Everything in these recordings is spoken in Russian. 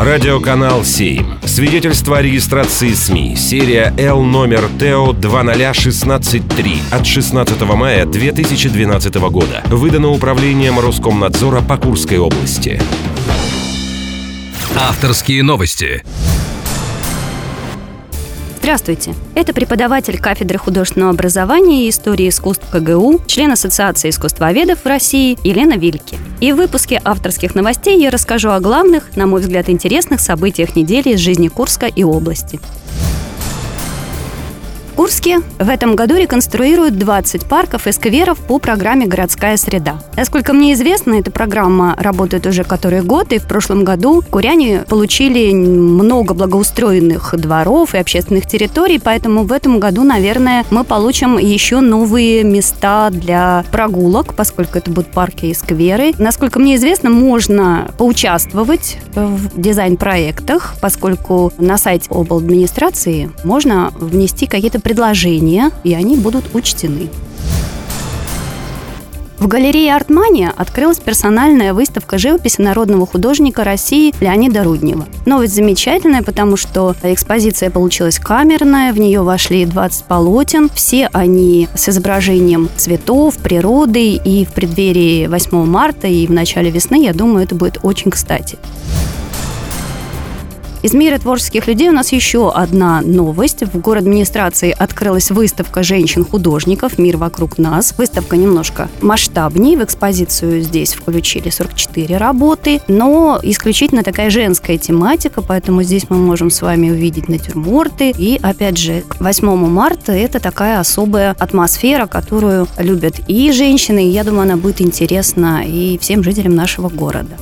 Радиоканал 7. Свидетельство о регистрации СМИ. Серия Л номер ТО 20163 от 16 мая 2012 года. Выдано управлением Роскомнадзора по Курской области. Авторские новости. Здравствуйте. Это преподаватель кафедры художественного образования и истории искусств КГУ, член Ассоциации искусствоведов России Елена Вильки. И в выпуске авторских новостей я расскажу о главных, на мой взгляд, интересных событиях недели из жизни Курска и области. Курске в этом году реконструируют 20 парков и скверов по программе «Городская среда». Насколько мне известно, эта программа работает уже который год, и в прошлом году куряне получили много благоустроенных дворов и общественных территорий, поэтому в этом году, наверное, мы получим еще новые места для прогулок, поскольку это будут парки и скверы. Насколько мне известно, можно поучаствовать в дизайн-проектах, поскольку на сайте обл. администрации можно внести какие-то предложения, и они будут учтены. В галерее «Артмания» открылась персональная выставка живописи народного художника России Леонида Руднева. Новость замечательная, потому что экспозиция получилась камерная, в нее вошли 20 полотен, все они с изображением цветов, природы, и в преддверии 8 марта и в начале весны, я думаю, это будет очень кстати. Из мира творческих людей у нас еще одна новость. В город администрации открылась выставка женщин-художников «Мир вокруг нас». Выставка немножко масштабнее. В экспозицию здесь включили 44 работы, но исключительно такая женская тематика, поэтому здесь мы можем с вами увидеть натюрморты. И, опять же, 8 марта это такая особая атмосфера, которую любят и женщины, и я думаю, она будет интересна и всем жителям нашего города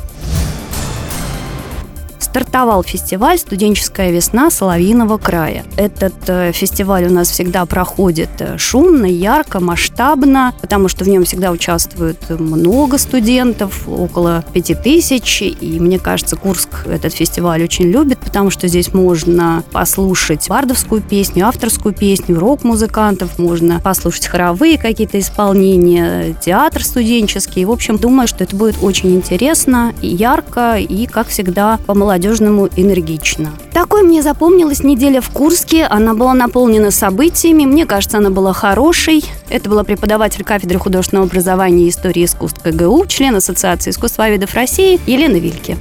стартовал фестиваль «Студенческая весна Соловьиного края». Этот э, фестиваль у нас всегда проходит э, шумно, ярко, масштабно, потому что в нем всегда участвует много студентов, около пяти тысяч, и мне кажется, Курск этот фестиваль очень любит, потому что здесь можно послушать бардовскую песню, авторскую песню, рок-музыкантов, можно послушать хоровые какие-то исполнения, театр студенческий. В общем, думаю, что это будет очень интересно, ярко, и, как всегда, по молодежи по-молодежному энергично. Такой мне запомнилась неделя в Курске. Она была наполнена событиями. Мне кажется, она была хорошей. Это была преподаватель кафедры художественного образования и истории искусств КГУ, член Ассоциации искусствоведов России Елена Вильке.